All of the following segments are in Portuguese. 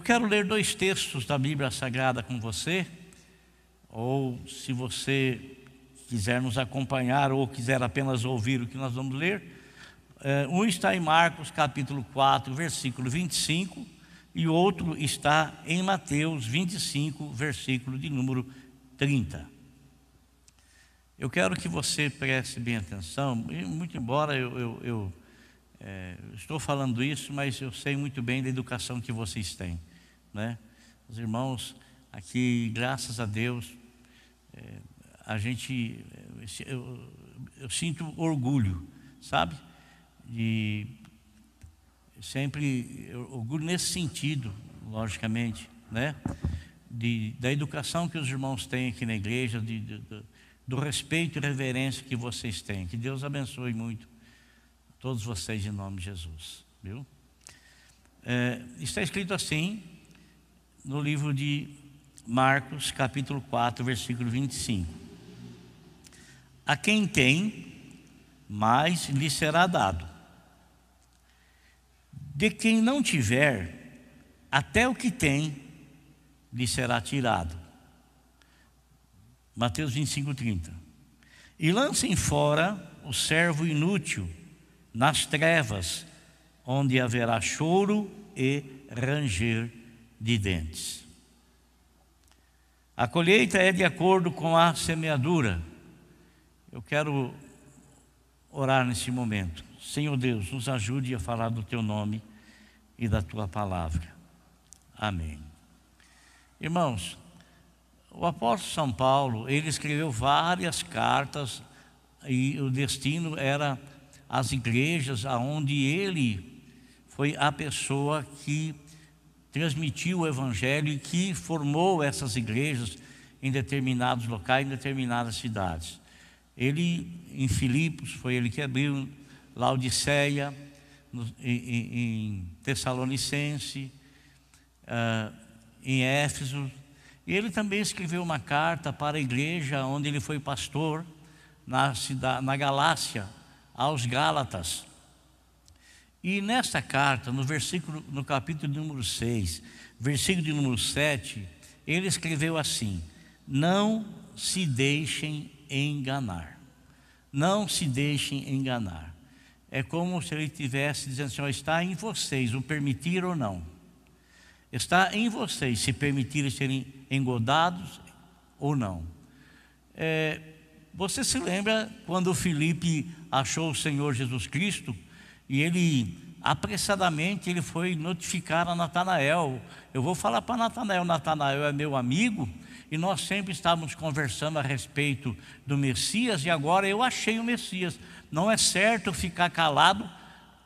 Eu quero ler dois textos da Bíblia Sagrada com você, ou se você quiser nos acompanhar ou quiser apenas ouvir o que nós vamos ler. É, um está em Marcos capítulo 4, versículo 25, e outro está em Mateus 25, versículo de número 30. Eu quero que você preste bem atenção, muito embora eu, eu, eu é, estou falando isso, mas eu sei muito bem da educação que vocês têm. Né? Os irmãos aqui, graças a Deus, é, a gente, eu, eu, sinto orgulho, sabe? De sempre, orgulho nesse sentido, logicamente, né? De, da educação que os irmãos têm aqui na igreja, de, de, do respeito e reverência que vocês têm. Que Deus abençoe muito todos vocês em nome de Jesus, viu? É, está escrito assim no livro de Marcos, capítulo 4, versículo 25. A quem tem, mais lhe será dado. De quem não tiver, até o que tem lhe será tirado. Mateus 25, 30. E lancem fora o servo inútil nas trevas, onde haverá choro e ranger de dentes. A colheita é de acordo com a semeadura. Eu quero orar nesse momento. Senhor Deus, nos ajude a falar do teu nome e da tua palavra. Amém. Irmãos, o apóstolo São Paulo, ele escreveu várias cartas e o destino era as igrejas aonde ele foi a pessoa que transmitiu o evangelho e que formou essas igrejas em determinados locais, em determinadas cidades. Ele, em Filipos, foi ele que abriu Laodiceia, em, Tessalonicense, uh, em Éfeso. E ele também escreveu uma carta para a igreja onde ele foi pastor, na, cidade, na Galácia, aos Gálatas. E nesta carta, no versículo, no capítulo número 6, versículo de número 7, ele escreveu assim: Não se deixem enganar. Não se deixem enganar. É como se ele estivesse dizendo assim: está em vocês o permitir ou não. Está em vocês se permitirem serem engodados ou não. É, você se lembra quando Felipe achou o Senhor Jesus Cristo e ele apressadamente ele foi notificar a Natanael. Eu vou falar para Natanael, Natanael é meu amigo e nós sempre estávamos conversando a respeito do Messias e agora eu achei o Messias. Não é certo ficar calado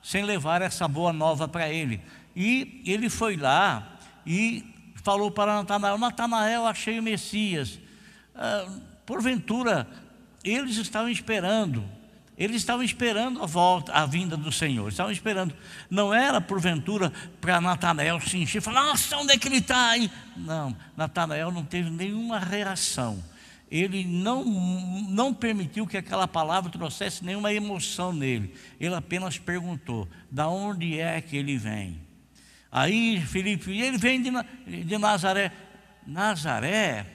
sem levar essa boa nova para ele. E ele foi lá e falou para Natanael: Natanael, achei o Messias. Ah, porventura eles estavam esperando, eles estavam esperando a volta, a vinda do Senhor, estavam esperando. Não era porventura para Natanael se encher e falar, nossa, onde é que ele está aí? Não, Natanael não teve nenhuma reação. Ele não, não permitiu que aquela palavra trouxesse nenhuma emoção nele. Ele apenas perguntou: da onde é que ele vem? Aí Felipe, ele vem de, de Nazaré. Nazaré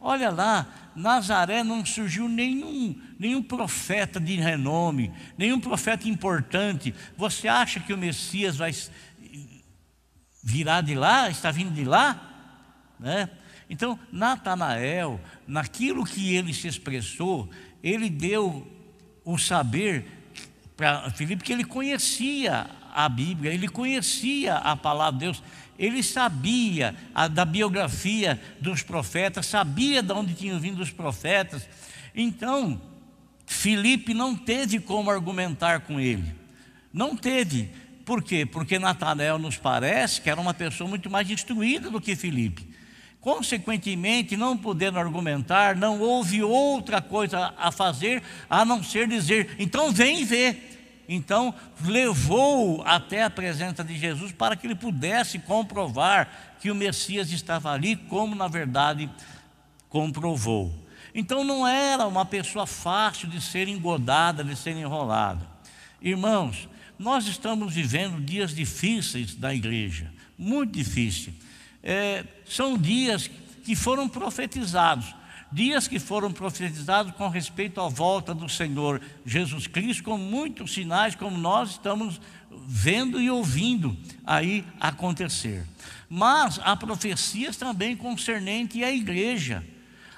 Olha lá, Nazaré não surgiu nenhum, nenhum profeta de renome, nenhum profeta importante. Você acha que o Messias vai virar de lá, está vindo de lá? Né? Então, Natanael, naquilo que ele se expressou, ele deu o saber para Filipe que ele conhecia a Bíblia, ele conhecia a palavra de Deus, ele sabia a, da biografia dos profetas, sabia de onde tinham vindo os profetas. Então, Filipe não teve como argumentar com ele. Não teve. Por quê? Porque Natanael nos parece que era uma pessoa muito mais instruída do que Filipe. Consequentemente, não podendo argumentar, não houve outra coisa a fazer a não ser dizer: então vem ver. Então, levou até a presença de Jesus para que ele pudesse comprovar que o Messias estava ali, como na verdade comprovou. Então, não era uma pessoa fácil de ser engodada, de ser enrolada. Irmãos, nós estamos vivendo dias difíceis da igreja, muito difícil. é, são dias que foram profetizados, dias que foram profetizados com respeito à volta do Senhor Jesus Cristo, com muitos sinais, como nós estamos vendo e ouvindo aí acontecer. Mas há profecias também concernente à igreja,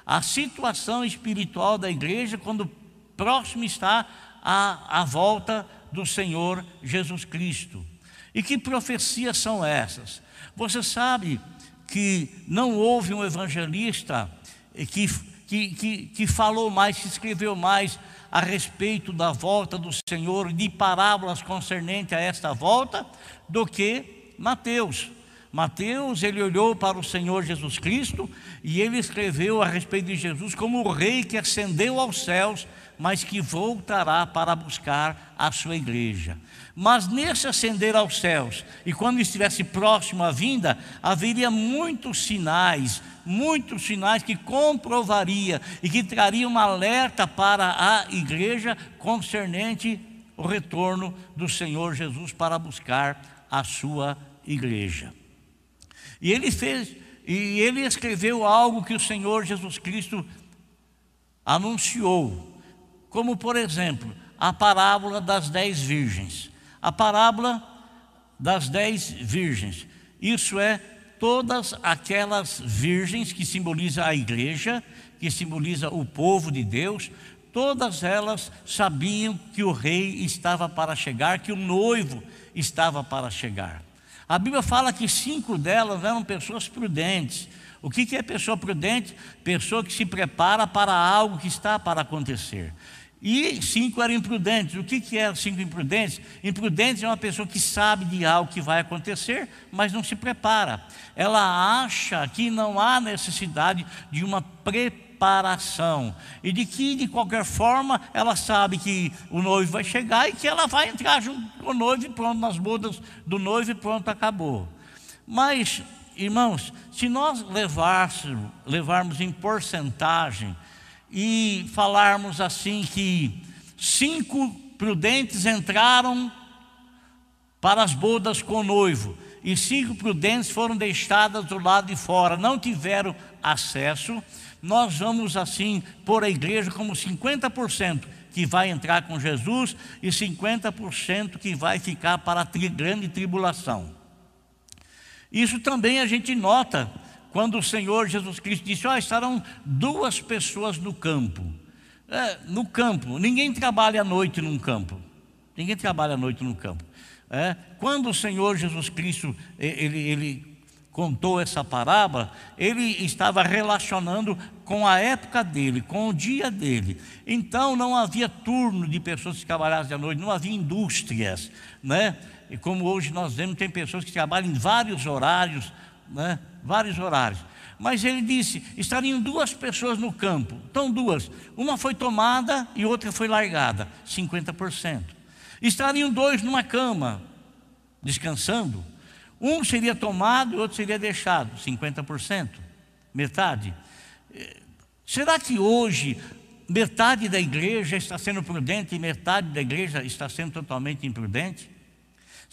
a situação espiritual da igreja quando próximo está a, a volta do Senhor Jesus Cristo. E que profecias são essas? Você sabe que não houve um evangelista que, que, que, que falou mais, que escreveu mais a respeito da volta do Senhor, de parábolas concernentes a esta volta, do que Mateus. Mateus, ele olhou para o Senhor Jesus Cristo e ele escreveu a respeito de Jesus como o rei que ascendeu aos céus, mas que voltará para buscar a sua igreja. Mas nesse ascender aos céus, e quando estivesse próximo à vinda, haveria muitos sinais, muitos sinais que comprovaria e que traria um alerta para a igreja concernente o retorno do Senhor Jesus para buscar a sua igreja. E ele fez, e ele escreveu algo que o Senhor Jesus Cristo anunciou, como por exemplo, a parábola das dez virgens a parábola das dez virgens. Isso é todas aquelas virgens que simboliza a igreja, que simboliza o povo de Deus, todas elas sabiam que o rei estava para chegar, que o noivo estava para chegar. A Bíblia fala que cinco delas eram pessoas prudentes. O que é pessoa prudente? Pessoa que se prepara para algo que está para acontecer. E cinco eram imprudentes. O que, que é cinco imprudentes? Imprudentes é uma pessoa que sabe de algo que vai acontecer, mas não se prepara. Ela acha que não há necessidade de uma preparação. E de que, de qualquer forma, ela sabe que o noivo vai chegar e que ela vai entrar junto com o noivo e pronto, nas bodas do noivo e pronto, acabou. Mas, irmãos, se nós levarmos, levarmos em porcentagem, e falarmos assim que cinco prudentes entraram para as bodas com o noivo e cinco prudentes foram deixadas do lado de fora, não tiveram acesso, nós vamos assim pôr a igreja como 50% que vai entrar com Jesus e 50% que vai ficar para a grande tribulação. Isso também a gente nota quando o Senhor Jesus Cristo disse: oh, estarão duas pessoas no campo. É, no campo, ninguém trabalha à noite num campo. Ninguém trabalha à noite num campo. É, quando o Senhor Jesus Cristo ele, ele contou essa parábola, ele estava relacionando com a época dele, com o dia dele. Então não havia turno de pessoas que trabalhassem à noite, não havia indústrias, né? E como hoje nós vemos, tem pessoas que trabalham em vários horários, né? vários horários. Mas ele disse: estariam duas pessoas no campo. Então, duas. Uma foi tomada e outra foi largada. 50%. Estariam dois numa cama, descansando. Um seria tomado e outro seria deixado. 50%. Metade. Será que hoje metade da igreja está sendo prudente e metade da igreja está sendo totalmente imprudente?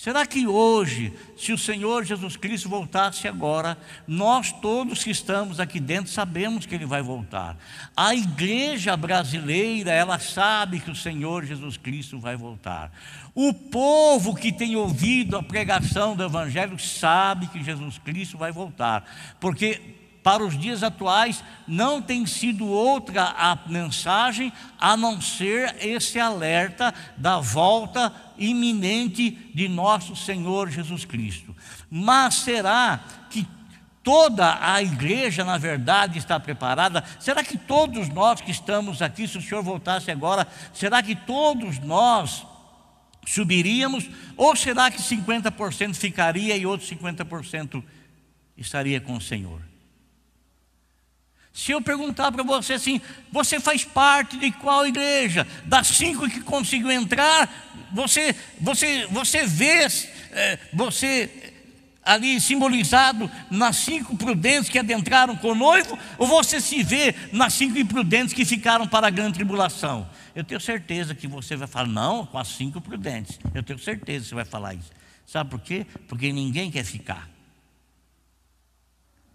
Será que hoje, se o Senhor Jesus Cristo voltasse agora, nós todos que estamos aqui dentro sabemos que Ele vai voltar? A igreja brasileira, ela sabe que o Senhor Jesus Cristo vai voltar. O povo que tem ouvido a pregação do Evangelho sabe que Jesus Cristo vai voltar, porque para os dias atuais não tem sido outra a mensagem a não ser esse alerta da volta iminente de nosso Senhor Jesus Cristo. Mas será que toda a igreja, na verdade, está preparada? Será que todos nós que estamos aqui, se o Senhor voltasse agora, será que todos nós subiríamos? Ou será que 50% ficaria e outros 50% estaria com o Senhor? Se eu perguntar para você assim, você faz parte de qual igreja? Das cinco que conseguiu entrar, você, você, você vê é, você ali simbolizado nas cinco prudentes que adentraram com o noivo, ou você se vê nas cinco imprudentes que ficaram para a grande tribulação? Eu tenho certeza que você vai falar, não, com as cinco prudentes. Eu tenho certeza que você vai falar isso. Sabe por quê? Porque ninguém quer ficar.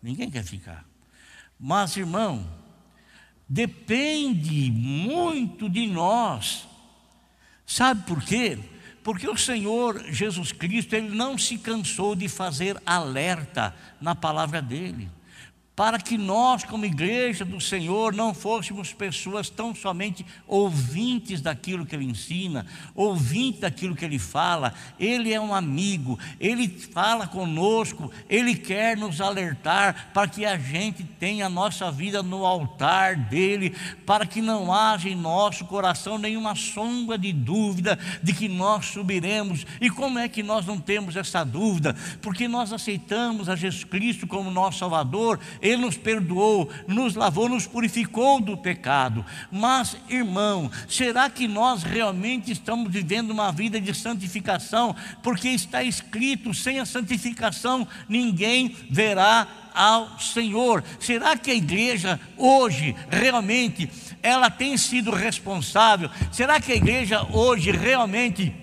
Ninguém quer ficar. Mas, irmão, depende muito de nós. Sabe por quê? Porque o Senhor Jesus Cristo, ele não se cansou de fazer alerta na palavra dele para que nós, como igreja do Senhor, não fôssemos pessoas tão somente ouvintes daquilo que Ele ensina, ouvintes daquilo que Ele fala. Ele é um amigo, Ele fala conosco, Ele quer nos alertar para que a gente tenha a nossa vida no altar dEle, para que não haja em nosso coração nenhuma sombra de dúvida de que nós subiremos. E como é que nós não temos essa dúvida? Porque nós aceitamos a Jesus Cristo como nosso Salvador ele nos perdoou, nos lavou, nos purificou do pecado. Mas, irmão, será que nós realmente estamos vivendo uma vida de santificação? Porque está escrito: sem a santificação ninguém verá ao Senhor. Será que a igreja hoje realmente ela tem sido responsável? Será que a igreja hoje realmente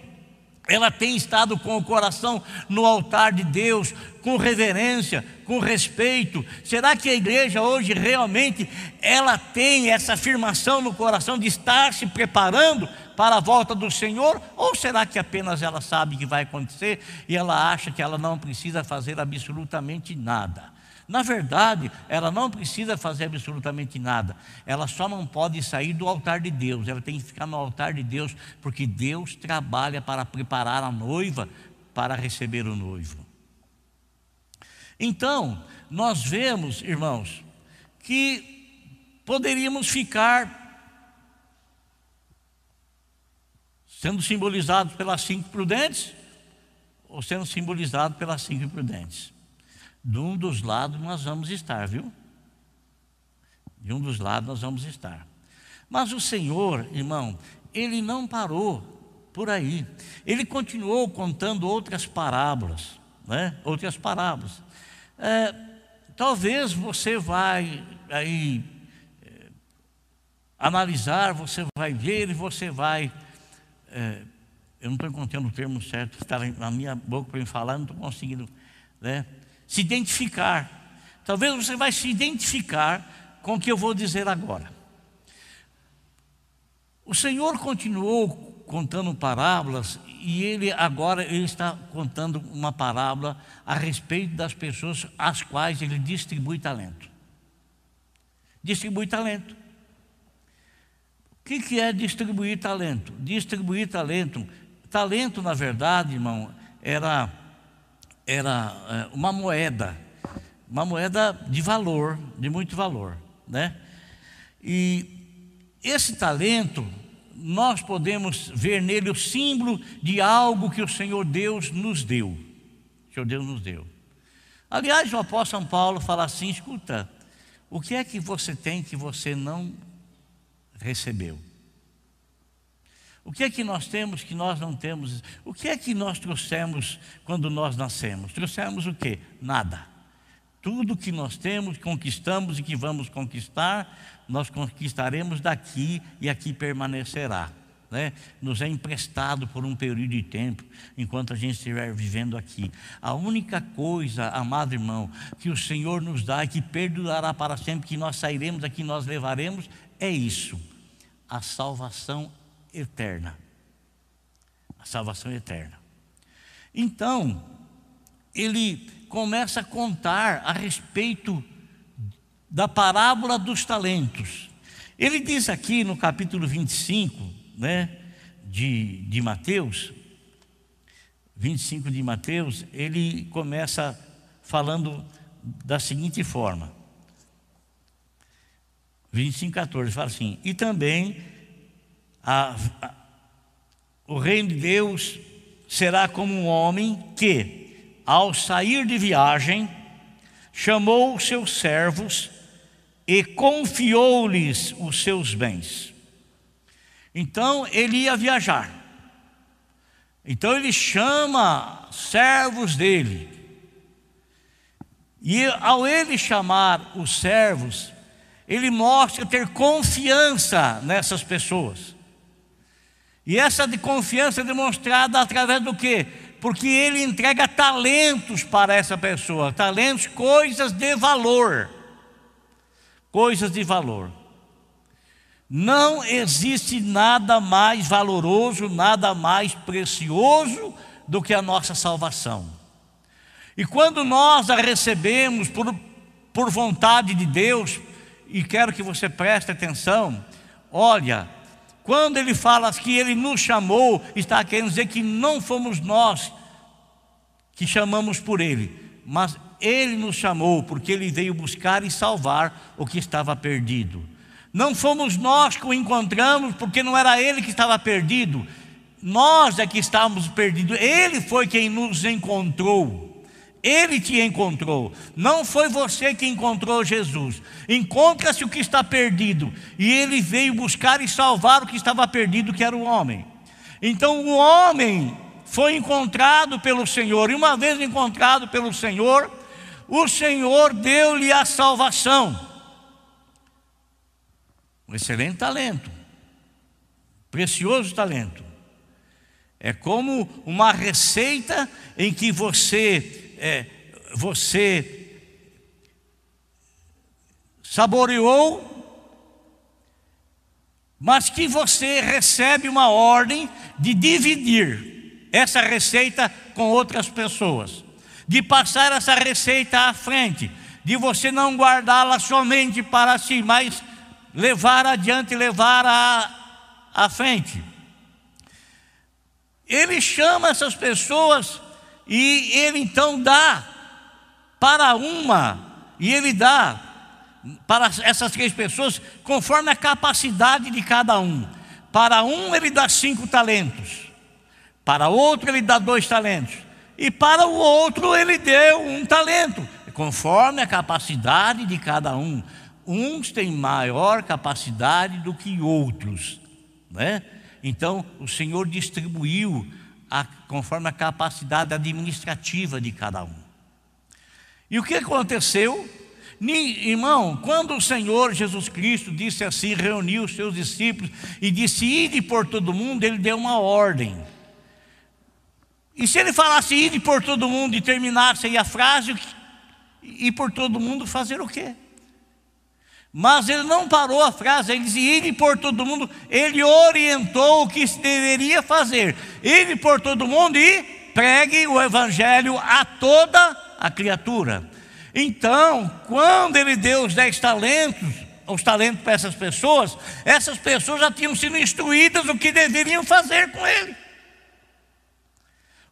ela tem estado com o coração no altar de Deus, com reverência, com respeito. Será que a igreja hoje realmente ela tem essa afirmação no coração de estar se preparando para a volta do Senhor? Ou será que apenas ela sabe que vai acontecer e ela acha que ela não precisa fazer absolutamente nada? Na verdade, ela não precisa fazer absolutamente nada. Ela só não pode sair do altar de Deus. Ela tem que ficar no altar de Deus, porque Deus trabalha para preparar a noiva para receber o noivo. Então, nós vemos, irmãos, que poderíamos ficar sendo simbolizados pelas cinco prudentes ou sendo simbolizados pelas cinco imprudentes. De um dos lados nós vamos estar, viu? De um dos lados nós vamos estar. Mas o Senhor, irmão, ele não parou por aí. Ele continuou contando outras parábolas, né? Outras parábolas. É, talvez você vai aí é, analisar, você vai ver e você vai. É, eu não estou encontrando o termo certo que na minha boca para me falar, não estou conseguindo. Né? Se identificar. Talvez você vai se identificar com o que eu vou dizer agora. O Senhor continuou contando parábolas e ele agora ele está contando uma parábola a respeito das pessoas às quais ele distribui talento. Distribui talento. O que, que é distribuir talento? Distribuir talento, talento, na verdade, irmão, era era é, uma moeda, uma moeda de valor, de muito valor, né? E esse talento, nós podemos ver nele o símbolo de algo que o Senhor Deus nos deu. O Senhor Deus nos deu. Aliás, o apóstolo São Paulo fala assim: escuta, o que é que você tem que você não recebeu? O que é que nós temos que nós não temos? O que é que nós trouxemos quando nós nascemos? Trouxemos o quê? Nada. Tudo que nós temos, conquistamos e que vamos conquistar, nós conquistaremos daqui e aqui permanecerá. Né? Nos é emprestado por um período de tempo, enquanto a gente estiver vivendo aqui. A única coisa, amado irmão, que o Senhor nos dá e que perdurará para sempre, que nós sairemos daqui, nós levaremos, é isso: a salvação eterna. A salvação eterna. Então, ele começa a contar a respeito da parábola dos talentos. Ele diz aqui no capítulo 25, né, de, de Mateus, 25 de Mateus, ele começa falando da seguinte forma. 25, 14, fala assim: E também a, a, o reino de Deus será como um homem que, ao sair de viagem, chamou os seus servos e confiou-lhes os seus bens. Então ele ia viajar. Então ele chama servos dele. E ao ele chamar os servos, ele mostra ter confiança nessas pessoas. E essa de confiança é demonstrada através do quê? Porque ele entrega talentos para essa pessoa, talentos, coisas de valor. Coisas de valor. Não existe nada mais valoroso, nada mais precioso do que a nossa salvação. E quando nós a recebemos por, por vontade de Deus, e quero que você preste atenção, olha, quando ele fala que ele nos chamou, está querendo dizer que não fomos nós que chamamos por ele, mas ele nos chamou porque ele veio buscar e salvar o que estava perdido. Não fomos nós que o encontramos porque não era ele que estava perdido, nós é que estávamos perdidos, ele foi quem nos encontrou. Ele te encontrou, não foi você que encontrou Jesus. Encontra-se o que está perdido, e ele veio buscar e salvar o que estava perdido, que era o homem. Então o homem foi encontrado pelo Senhor, e uma vez encontrado pelo Senhor, o Senhor deu-lhe a salvação. Um excelente talento, precioso talento. É como uma receita em que você é, você saboreou, mas que você recebe uma ordem de dividir essa receita com outras pessoas, de passar essa receita à frente, de você não guardá-la somente para si, mas levar adiante, levar à, à frente. Ele chama essas pessoas e ele então dá para uma, e ele dá para essas três pessoas conforme a capacidade de cada um. Para um ele dá cinco talentos, para outro ele dá dois talentos, e para o outro ele deu um talento, conforme a capacidade de cada um. Uns têm maior capacidade do que outros, né? Então o Senhor distribuiu a, conforme a capacidade administrativa de cada um. E o que aconteceu? Irmão, quando o Senhor Jesus Cristo disse assim, reuniu os seus discípulos e disse: Ide por todo mundo, ele deu uma ordem. E se ele falasse ide por todo mundo e terminasse aí a frase, e por todo mundo fazer o quê? Mas ele não parou a frase, ele dizia, ele por todo mundo, ele orientou o que se deveria fazer. Ele por todo mundo e pregue o evangelho a toda a criatura. Então, quando ele deu os dez talentos, os talentos para essas pessoas, essas pessoas já tinham sido instruídas o que deveriam fazer com ele.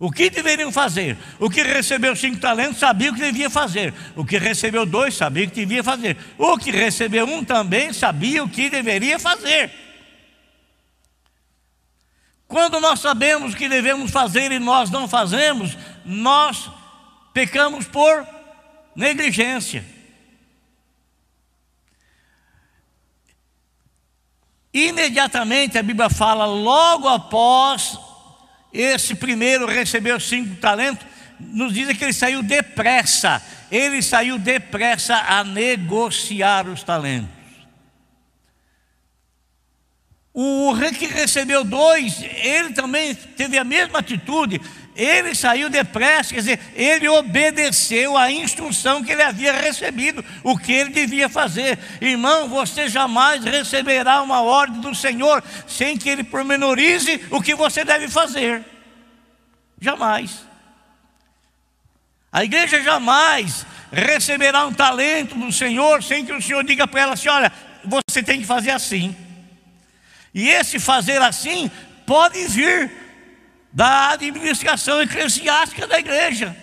O que deveriam fazer? O que recebeu cinco talentos sabia o que devia fazer. O que recebeu dois sabia o que devia fazer. O que recebeu um também sabia o que deveria fazer. Quando nós sabemos o que devemos fazer e nós não fazemos, nós pecamos por negligência. Imediatamente a Bíblia fala, logo após esse primeiro recebeu cinco talentos, nos diz que ele saiu depressa, ele saiu depressa a negociar os talentos. O que recebeu dois, ele também teve a mesma atitude, ele saiu depressa, quer dizer, ele obedeceu à instrução que ele havia recebido, o que ele devia fazer. Irmão, você jamais receberá uma ordem do Senhor sem que ele pormenorize o que você deve fazer. Jamais. A igreja jamais receberá um talento do Senhor sem que o Senhor diga para ela assim: olha, você tem que fazer assim. E esse fazer assim pode vir da administração eclesiástica da igreja.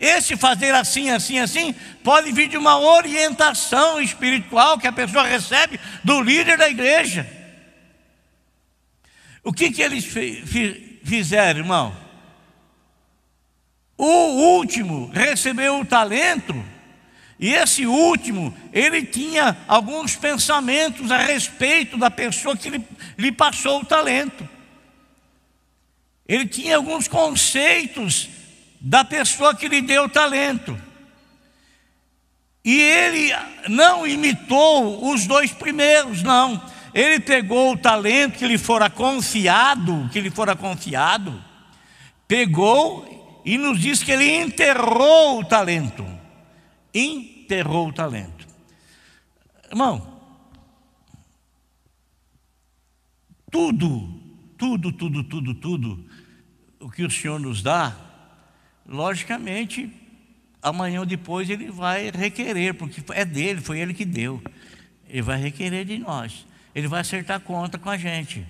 Esse fazer assim, assim, assim, pode vir de uma orientação espiritual que a pessoa recebe do líder da igreja. O que, que eles fizeram, irmão? O último recebeu o talento, e esse último, ele tinha alguns pensamentos a respeito da pessoa que lhe, lhe passou o talento. Ele tinha alguns conceitos da pessoa que lhe deu o talento. E ele não imitou os dois primeiros, não. Ele pegou o talento que lhe fora confiado, que lhe fora confiado, pegou e nos diz que ele enterrou o talento. Enterrou o talento. Irmão, tudo, tudo, tudo, tudo, tudo, o que o Senhor nos dá, logicamente, amanhã ou depois ele vai requerer, porque é dele, foi ele que deu. Ele vai requerer de nós. Ele vai acertar conta com a gente.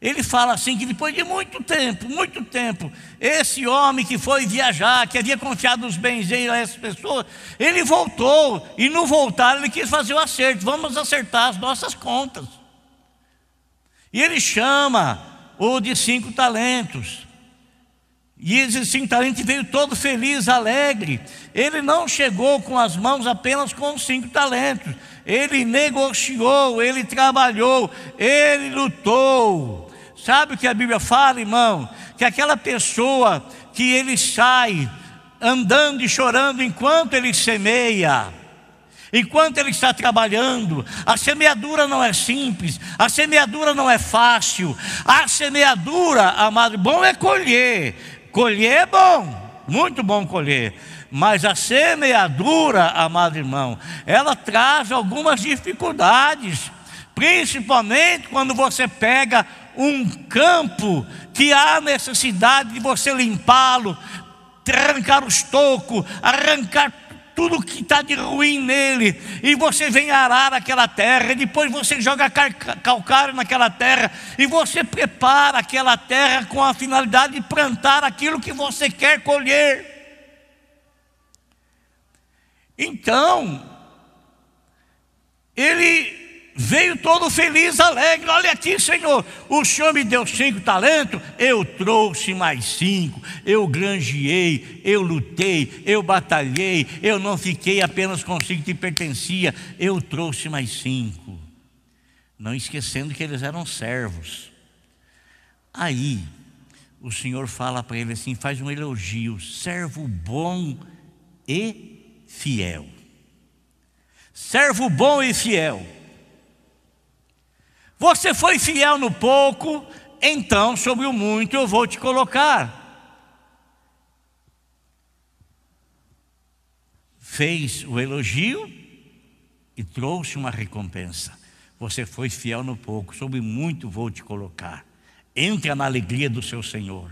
Ele fala assim que depois de muito tempo, muito tempo, esse homem que foi viajar, que havia confiado os bens dele a essa pessoa, ele voltou e no voltar ele quis fazer o acerto. Vamos acertar as nossas contas. E ele chama o de cinco talentos. E esse cinco talentos veio todo feliz, alegre. Ele não chegou com as mãos apenas com cinco talentos. Ele negociou, ele trabalhou, ele lutou. Sabe o que a Bíblia fala, irmão? Que aquela pessoa que ele sai andando e chorando enquanto ele semeia, enquanto ele está trabalhando. A semeadura não é simples, a semeadura não é fácil. A semeadura, amado, bom é colher. Colher é bom, muito bom colher. Mas a semeadura, amado irmão, ela traz algumas dificuldades, principalmente quando você pega um campo que há necessidade de você limpá-lo, arrancar os tocos, arrancar tudo que está de ruim nele, e você vem arar aquela terra, e depois você joga calcário naquela terra, e você prepara aquela terra com a finalidade de plantar aquilo que você quer colher. Então, ele veio todo feliz, alegre. Olha aqui, Senhor, o Senhor me deu cinco talentos, eu trouxe mais cinco. Eu granjeei, eu lutei, eu batalhei, eu não fiquei apenas com cinco que pertencia, eu trouxe mais cinco. Não esquecendo que eles eram servos. Aí, o Senhor fala para ele assim: faz um elogio, servo bom e fiel. Servo bom e fiel. Você foi fiel no pouco, então sobre o muito eu vou te colocar. Fez o elogio e trouxe uma recompensa. Você foi fiel no pouco, sobre muito vou te colocar. Entra na alegria do seu Senhor.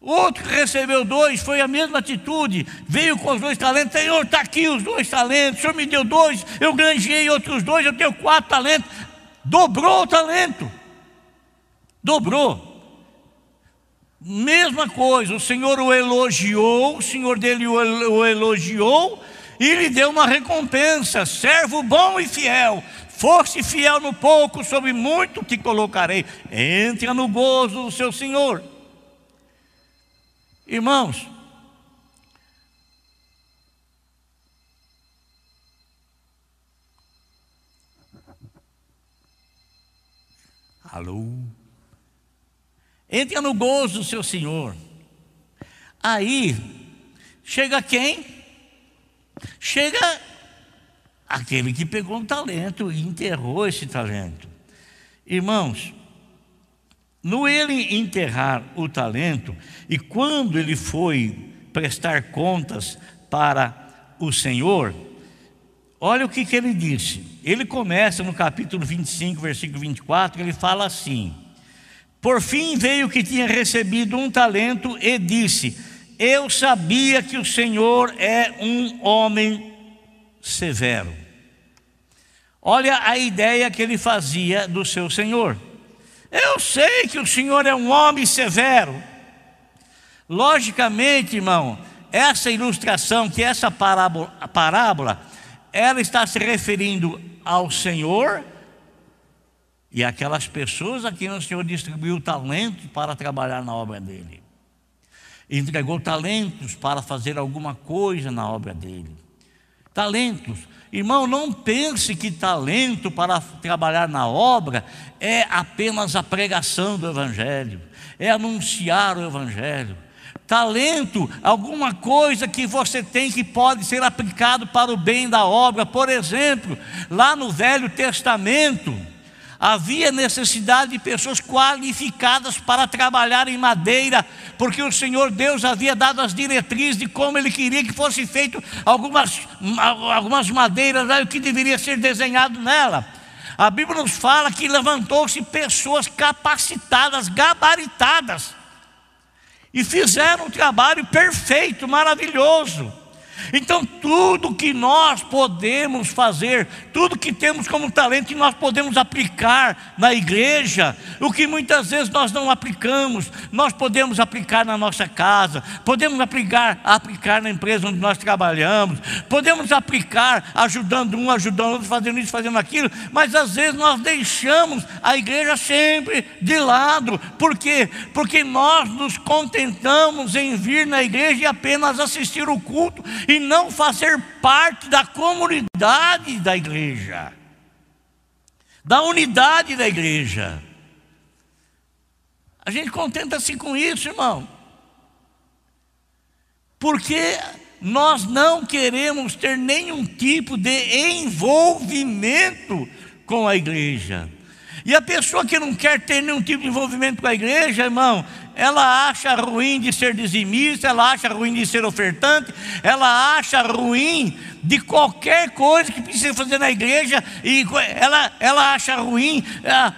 Outro que recebeu dois foi a mesma atitude, veio com os dois talentos, Senhor, está aqui os dois talentos, o Senhor me deu dois, eu granjei outros dois, eu tenho quatro talentos dobrou o talento. Dobrou. Mesma coisa, o Senhor o elogiou, o Senhor dele o elogiou e lhe deu uma recompensa: servo bom e fiel. Foste fiel no pouco, sobre muito te colocarei. Entra no gozo do seu Senhor. Irmãos, Alô? Entra no gozo do seu Senhor. Aí, chega quem? Chega aquele que pegou um talento e enterrou esse talento. Irmãos, no ele enterrar o talento, e quando ele foi prestar contas para o Senhor, Olha o que, que ele disse. Ele começa no capítulo 25, versículo 24, ele fala assim: Por fim veio que tinha recebido um talento e disse: Eu sabia que o Senhor é um homem severo. Olha a ideia que ele fazia do seu Senhor. Eu sei que o Senhor é um homem severo. Logicamente, irmão, essa ilustração, que essa parábola, parábola ela está se referindo ao Senhor e aquelas pessoas a quem o Senhor distribuiu talento para trabalhar na obra dele. Entregou talentos para fazer alguma coisa na obra dele. Talentos. Irmão, não pense que talento para trabalhar na obra é apenas a pregação do Evangelho, é anunciar o Evangelho talento, alguma coisa que você tem que pode ser aplicado para o bem da obra. Por exemplo, lá no Velho Testamento, Havia necessidade de pessoas qualificadas para trabalhar em madeira, porque o Senhor Deus havia dado as diretrizes de como Ele queria que fosse feito algumas, algumas madeiras, o que deveria ser desenhado nela. A Bíblia nos fala que levantou-se pessoas capacitadas, gabaritadas, e fizeram um trabalho perfeito, maravilhoso. Então, tudo que nós podemos fazer, tudo que temos como talento, nós podemos aplicar na igreja, o que muitas vezes nós não aplicamos, nós podemos aplicar na nossa casa, podemos aplicar, aplicar na empresa onde nós trabalhamos, podemos aplicar ajudando um, ajudando outro, fazendo isso, fazendo aquilo, mas às vezes nós deixamos a igreja sempre de lado, por quê? Porque nós nos contentamos em vir na igreja e apenas assistir o culto e não fazer parte da comunidade da igreja, da unidade da igreja. A gente contenta-se com isso, irmão, porque nós não queremos ter nenhum tipo de envolvimento com a igreja. E a pessoa que não quer ter nenhum tipo de envolvimento com a igreja, irmão, ela acha ruim de ser dizimista, ela acha ruim de ser ofertante, ela acha ruim de qualquer coisa que precisa fazer na igreja, e ela, ela acha ruim, ah,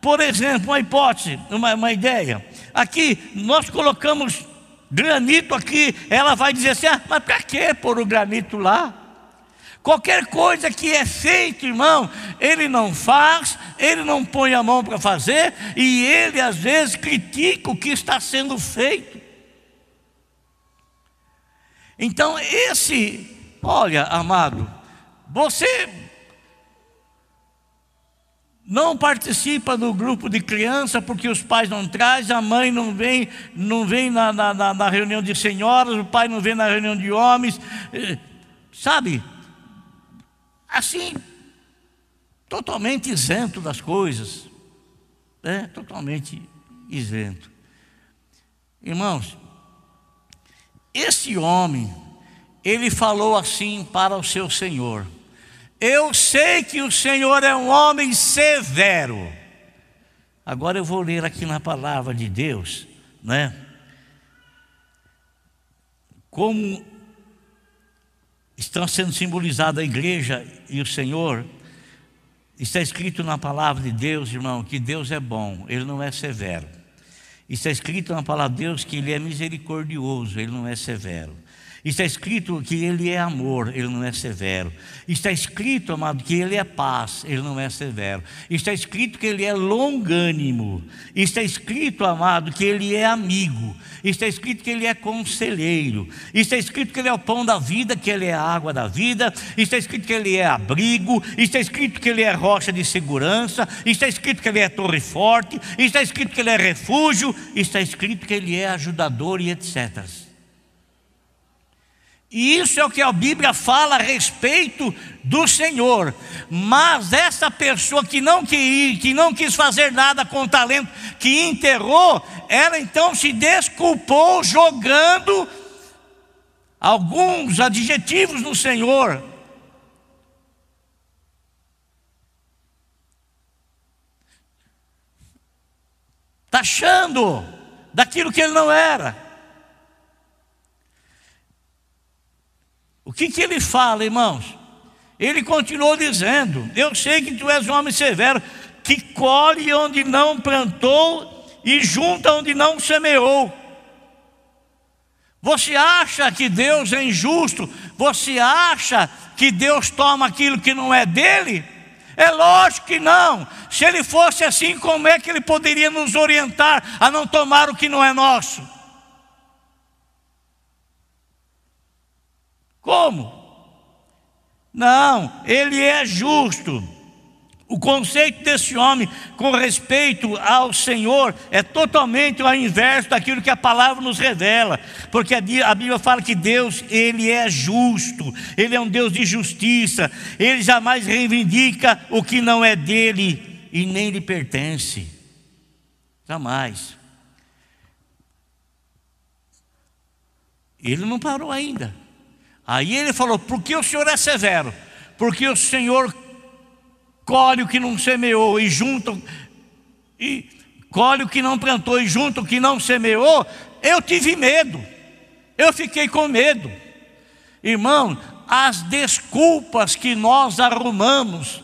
por exemplo, uma hipótese, uma, uma ideia. Aqui nós colocamos granito aqui, ela vai dizer assim: ah, mas para que pôr o granito lá? Qualquer coisa que é feito, irmão, ele não faz, ele não põe a mão para fazer, e ele às vezes critica o que está sendo feito. Então, esse, olha, amado, você não participa do grupo de criança porque os pais não trazem, a mãe não vem, não vem na, na, na reunião de senhoras, o pai não vem na reunião de homens, eh, sabe? Assim, totalmente isento das coisas, né? totalmente isento. Irmãos, esse homem, ele falou assim para o seu Senhor: Eu sei que o Senhor é um homem severo. Agora eu vou ler aqui na palavra de Deus, né? Como estão sendo simbolizados a igreja e o Senhor. Está escrito na palavra de Deus, irmão, que Deus é bom, Ele não é severo. Está escrito na palavra de Deus que Ele é misericordioso, Ele não é severo. Está escrito que Ele é amor, Ele não é severo. Está escrito, amado, que Ele é paz, Ele não é severo. Está escrito que Ele é longânimo. Está escrito, amado, que Ele é amigo. Está escrito que Ele é conselheiro. Está escrito que Ele é o pão da vida, que Ele é a água da vida. Está escrito que Ele é abrigo. Está escrito que Ele é rocha de segurança. Está escrito que Ele é torre forte. Está escrito que Ele é refúgio. Está escrito que Ele é ajudador e etc. E isso é o que a Bíblia fala a respeito do Senhor. Mas essa pessoa que não, quis, que não quis fazer nada com o talento, que enterrou, ela então se desculpou jogando alguns adjetivos no Senhor. Taxando daquilo que ele não era. O que, que ele fala, irmãos? Ele continuou dizendo: Eu sei que tu és um homem severo, que colhe onde não plantou e junta onde não semeou. Você acha que Deus é injusto? Você acha que Deus toma aquilo que não é dele? É lógico que não. Se ele fosse assim, como é que ele poderia nos orientar a não tomar o que não é nosso? Como? Não, ele é justo. O conceito desse homem com respeito ao Senhor é totalmente ao inverso daquilo que a palavra nos revela, porque a Bíblia fala que Deus, ele é justo, ele é um Deus de justiça, ele jamais reivindica o que não é dele e nem lhe pertence. Jamais. Ele não parou ainda. Aí ele falou: Porque o Senhor é severo? Porque o Senhor colhe o que não semeou e junta e colhe o que não plantou e junta o que não semeou, eu tive medo. Eu fiquei com medo. Irmão, as desculpas que nós arrumamos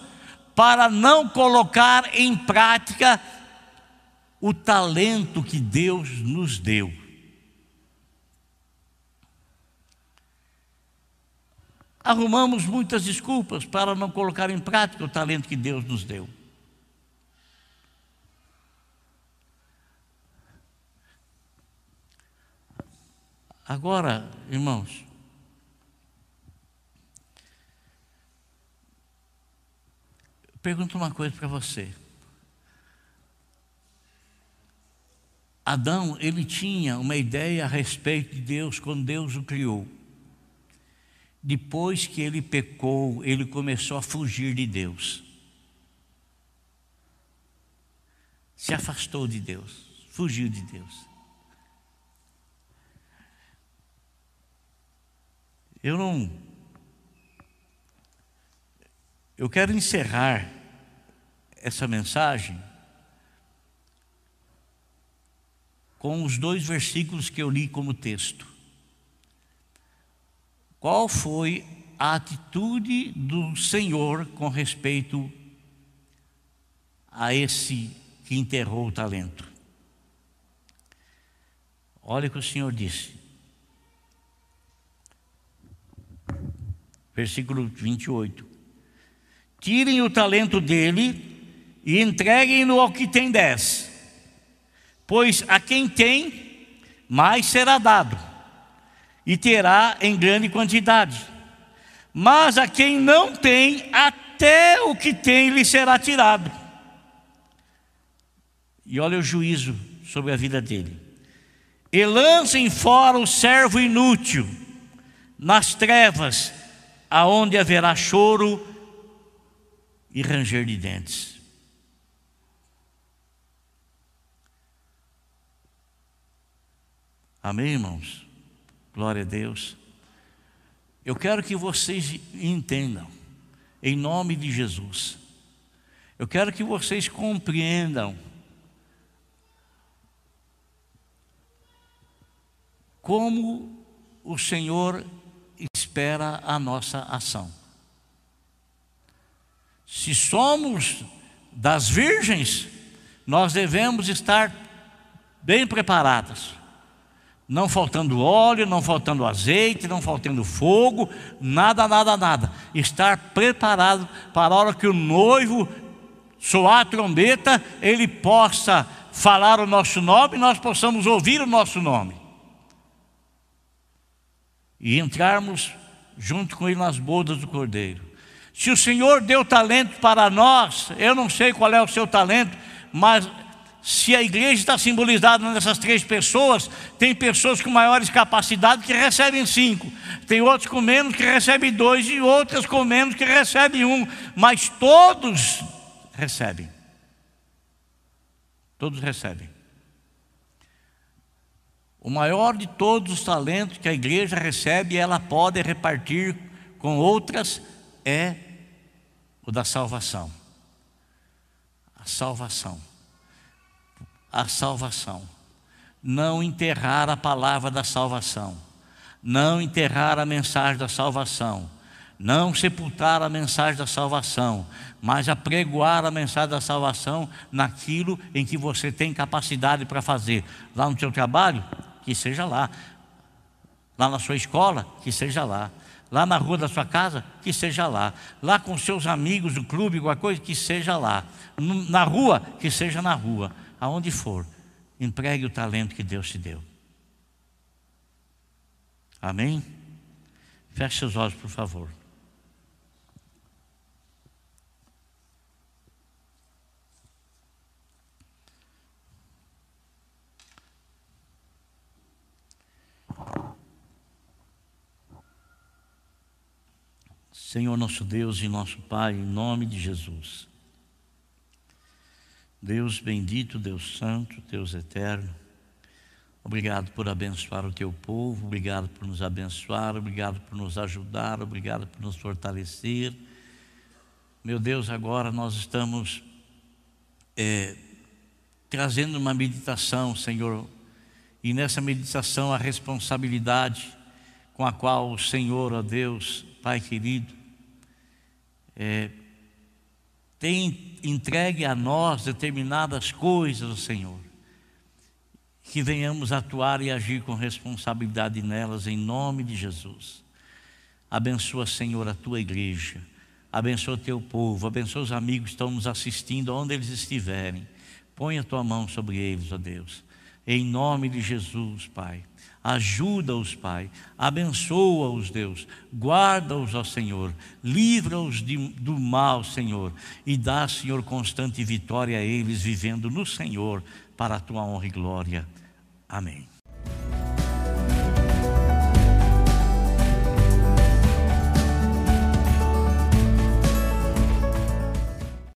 para não colocar em prática o talento que Deus nos deu. Arrumamos muitas desculpas para não colocar em prática o talento que Deus nos deu. Agora, irmãos, pergunto uma coisa para você. Adão, ele tinha uma ideia a respeito de Deus quando Deus o criou. Depois que ele pecou, ele começou a fugir de Deus. Se afastou de Deus, fugiu de Deus. Eu não. Eu quero encerrar essa mensagem com os dois versículos que eu li como texto. Qual foi a atitude do Senhor com respeito a esse que enterrou o talento? Olha o que o Senhor disse. Versículo 28. Tirem o talento dele e entreguem-no ao que tem dez Pois a quem tem, mais será dado, e terá em grande quantidade. Mas a quem não tem, até o que tem lhe será tirado. E olha o juízo sobre a vida dele. E lancem fora o servo inútil nas trevas, aonde haverá choro e ranger de dentes. Amém, irmãos? Glória a Deus. Eu quero que vocês entendam, em nome de Jesus. Eu quero que vocês compreendam como o Senhor espera a nossa ação. Se somos das virgens, nós devemos estar bem preparados não faltando óleo, não faltando azeite, não faltando fogo, nada, nada, nada. Estar preparado para a hora que o noivo soar a trombeta, ele possa falar o nosso nome e nós possamos ouvir o nosso nome. E entrarmos junto com ele nas bodas do Cordeiro. Se o Senhor deu talento para nós, eu não sei qual é o seu talento, mas se a igreja está simbolizada nessas três pessoas, tem pessoas com maiores capacidades que recebem cinco, tem outros com menos que recebem dois, e outras com menos que recebem um, mas todos recebem. Todos recebem. O maior de todos os talentos que a igreja recebe, ela pode repartir com outras, é o da salvação. A salvação a salvação. Não enterrar a palavra da salvação. Não enterrar a mensagem da salvação. Não sepultar a mensagem da salvação, mas apregoar a mensagem da salvação naquilo em que você tem capacidade para fazer. Lá no seu trabalho, que seja lá. Lá na sua escola, que seja lá lá na rua da sua casa, que seja lá. Lá com seus amigos do clube, alguma coisa, que seja lá. Na rua, que seja na rua aonde for, empregue o talento que Deus te deu. Amém? Feche seus olhos, por favor. Senhor nosso Deus e nosso Pai, em nome de Jesus. Deus bendito, Deus santo, Deus eterno, obrigado por abençoar o teu povo, obrigado por nos abençoar, obrigado por nos ajudar, obrigado por nos fortalecer. Meu Deus, agora nós estamos é, trazendo uma meditação, Senhor, e nessa meditação a responsabilidade com a qual o Senhor, ó Deus, Pai querido, é, tem entregue a nós determinadas coisas, Senhor, que venhamos atuar e agir com responsabilidade nelas, em nome de Jesus. Abençoa, Senhor, a tua igreja, abençoa o teu povo, abençoa os amigos que estão nos assistindo, onde eles estiverem. Põe a tua mão sobre eles, ó Deus, em nome de Jesus, Pai. Ajuda-os, Pai. Abençoa-os, Deus. Guarda-os, ó Senhor. Livra-os do mal, Senhor. E dá, Senhor, constante vitória a eles, vivendo no Senhor, para a tua honra e glória. Amém.